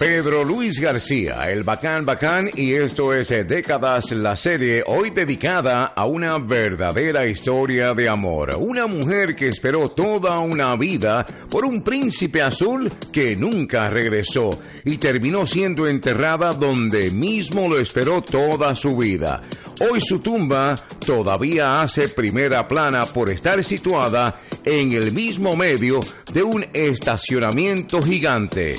Pedro Luis García, el bacán bacán, y esto es eh, Décadas, la serie hoy dedicada a una verdadera historia de amor. Una mujer que esperó toda una vida por un príncipe azul que nunca regresó y terminó siendo enterrada donde mismo lo esperó toda su vida. Hoy su tumba todavía hace primera plana por estar situada en el mismo medio de un estacionamiento gigante.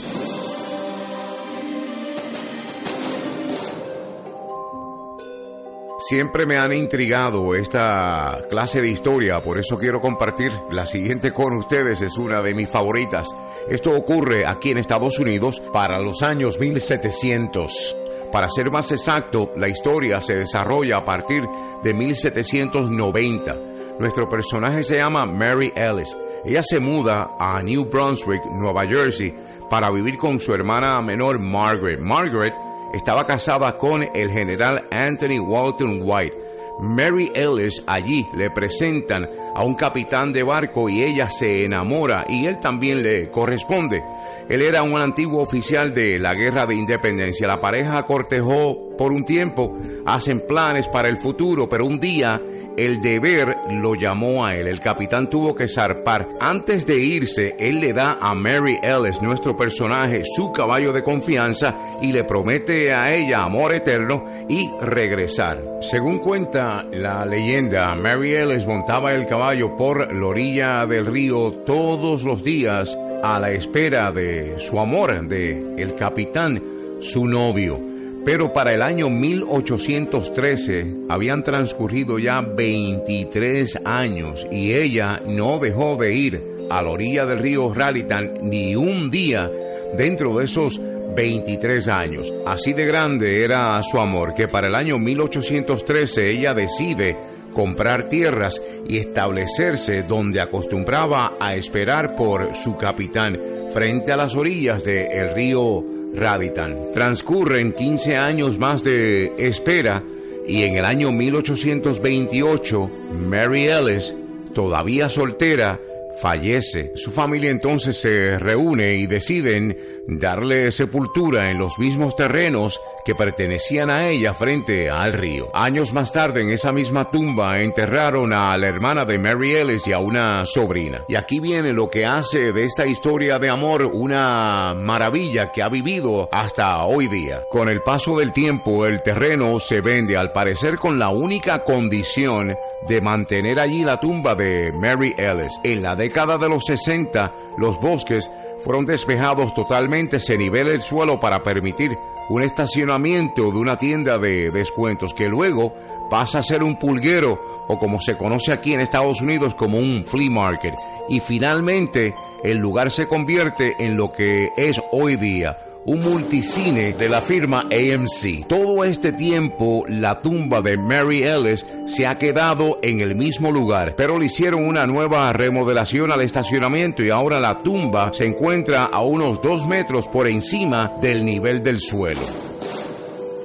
Siempre me han intrigado esta clase de historia, por eso quiero compartir la siguiente con ustedes, es una de mis favoritas. Esto ocurre aquí en Estados Unidos para los años 1700. Para ser más exacto, la historia se desarrolla a partir de 1790. Nuestro personaje se llama Mary Ellis. Ella se muda a New Brunswick, Nueva Jersey, para vivir con su hermana menor Margaret. Margaret estaba casada con el general Anthony Walton White. Mary Ellis allí le presentan a un capitán de barco y ella se enamora y él también le corresponde. Él era un antiguo oficial de la Guerra de Independencia. La pareja cortejó por un tiempo, hacen planes para el futuro, pero un día el deber lo llamó a él. El capitán tuvo que zarpar. Antes de irse, él le da a Mary Ellis, nuestro personaje, su caballo de confianza y le promete a ella amor eterno y regresar. Según cuenta la leyenda, Mary Ellis montaba el caballo por la orilla del río todos los días a la espera de su amor, de el capitán, su novio. Pero para el año 1813 habían transcurrido ya 23 años y ella no dejó de ir a la orilla del río Raritan ni un día dentro de esos 23 años. Así de grande era su amor que para el año 1813 ella decide comprar tierras y establecerse donde acostumbraba a esperar por su capitán frente a las orillas del río Raditan. Transcurren 15 años más de espera y en el año 1828 Mary Ellis, todavía soltera, fallece. Su familia entonces se reúne y deciden darle sepultura en los mismos terrenos que pertenecían a ella frente al río. Años más tarde, en esa misma tumba, enterraron a la hermana de Mary Ellis y a una sobrina. Y aquí viene lo que hace de esta historia de amor una maravilla que ha vivido hasta hoy día. Con el paso del tiempo, el terreno se vende al parecer con la única condición de mantener allí la tumba de Mary Ellis. En la década de los 60, los bosques fueron despejados totalmente, se nivela el suelo para permitir un estacionamiento de una tienda de descuentos que luego pasa a ser un pulguero o como se conoce aquí en Estados Unidos como un flea market. Y finalmente el lugar se convierte en lo que es hoy día un multicine de la firma AMC. Todo este tiempo la tumba de Mary Ellis se ha quedado en el mismo lugar, pero le hicieron una nueva remodelación al estacionamiento y ahora la tumba se encuentra a unos dos metros por encima del nivel del suelo.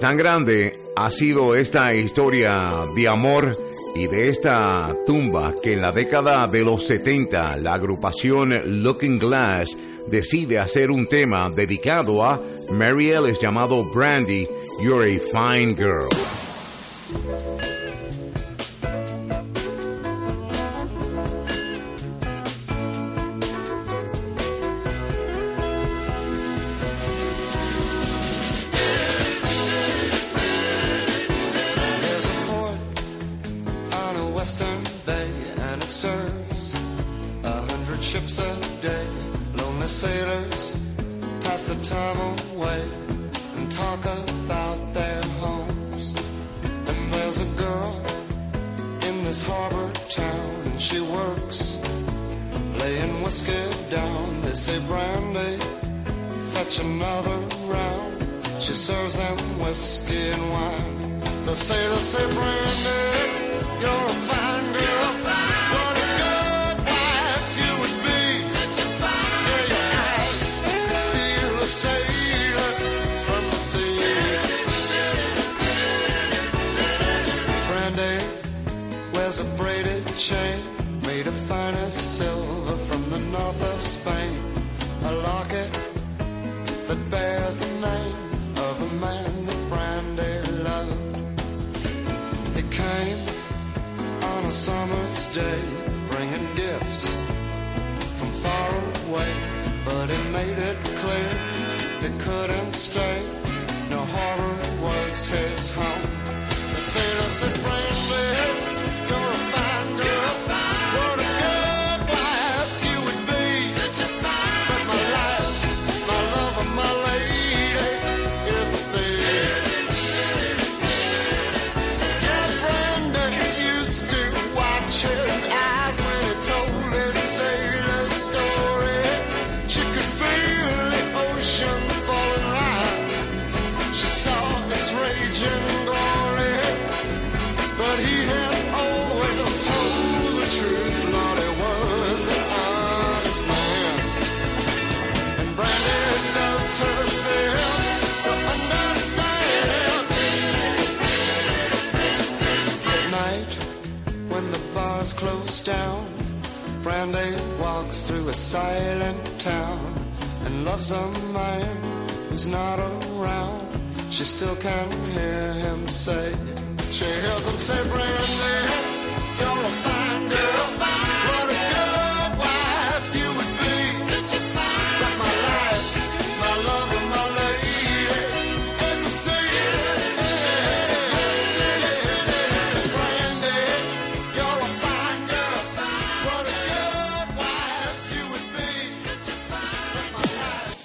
Tan grande ha sido esta historia de amor y de esta tumba que en la década de los 70 la agrupación Looking Glass decide hacer un tema dedicado a Mary Ellis llamado Brandy, You're a Fine Girl. Western bay, and it serves a hundred ships a day. Lonely sailors pass the time away and talk about their homes. And there's a girl in this harbor town, and she works laying whiskey down. They say, Brandy, fetch another round. She serves them whiskey and wine. Say, they say, Brandy, you're a fine made of finest silver from the north of Spain. A locket that bears the name of a man that Brandy loved. He came on a summer's day, a silent town and loves a man who's not around. She still can hear him say, she hears him say, Brandy,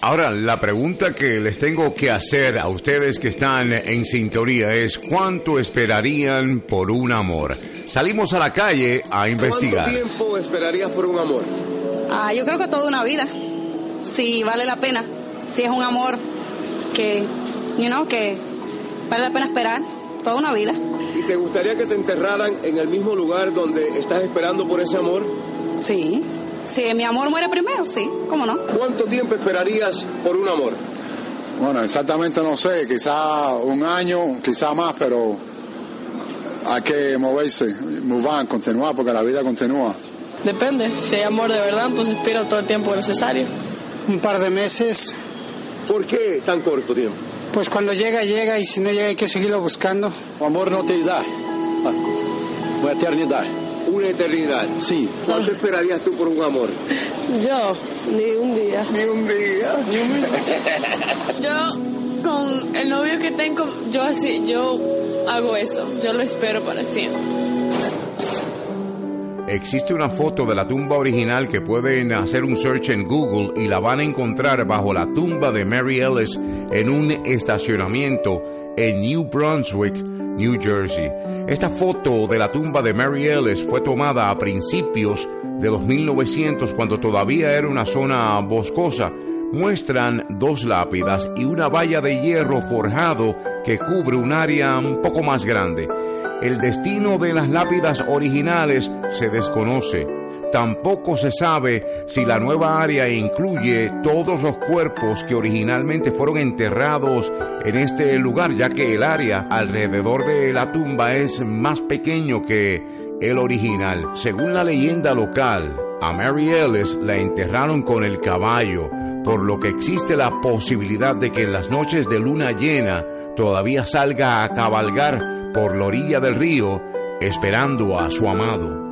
Ahora, la pregunta que les tengo que hacer a ustedes que están en sintonía es ¿cuánto esperarían por un amor? Salimos a la calle a investigar. ¿Cuánto tiempo esperarías por un amor? Ah, yo creo que toda una vida. Si vale la pena. Si es un amor que, you know, que vale la pena esperar. Toda una vida. ¿Y te gustaría que te enterraran en el mismo lugar donde estás esperando por ese amor? Sí. Si mi amor muere primero, sí. ¿Cómo no? ¿Cuánto tiempo esperarías por un amor? Bueno, exactamente no sé, quizá un año, quizá más, pero hay que moverse, move on, continuar, porque la vida continúa. Depende, si hay amor de verdad, entonces espero todo el tiempo necesario. Un par de meses, ¿Por qué tan corto tiempo? pues cuando llega, llega y si no llega hay que seguirlo buscando. O amor não tem idade. Ah, Uma eternidade. Una eternidad. Sim. ¿Cuánto esperarías tú por un amor? Yo, ni un día. Ni un día. Yo con el novio que tengo, yo así, yo hago eso, yo lo espero para siempre. Existe una foto de la tumba original que pueden hacer un search en Google y la van a encontrar bajo la tumba de Mary Ellis en un estacionamiento en New Brunswick, New Jersey. Esta foto de la tumba de Mary Ellis fue tomada a principios de los 1900 cuando todavía era una zona boscosa. Muestran dos lápidas y una valla de hierro forjado que cubre un área un poco más grande. El destino de las lápidas originales se desconoce. Tampoco se sabe si la nueva área incluye todos los cuerpos que originalmente fueron enterrados en este lugar, ya que el área alrededor de la tumba es más pequeño que el original. Según la leyenda local, a Mary Ellis la enterraron con el caballo, por lo que existe la posibilidad de que en las noches de luna llena todavía salga a cabalgar por la orilla del río esperando a su amado.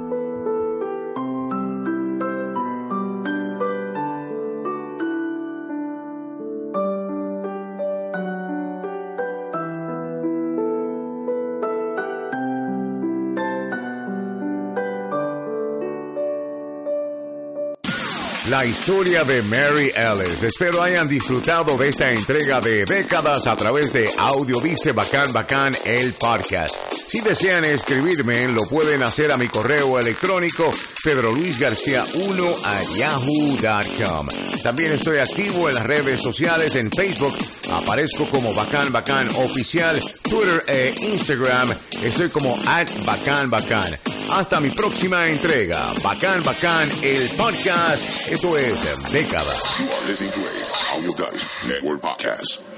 La historia de Mary Ellis. Espero hayan disfrutado de esta entrega de décadas a través de Audio Dice Bacán Bacán, el podcast. Si desean escribirme, lo pueden hacer a mi correo electrónico pedroluisgarcia1 a yahoo.com. También estoy activo en las redes sociales en Facebook. Aparezco como Bacán Bacán Oficial, Twitter e Instagram. Estoy como at Bacán Bacán. Hasta mi próxima entrega. Bacán Bacán, el podcast. Esto es Décadas. You are listening to a Audio Guys Network podcast.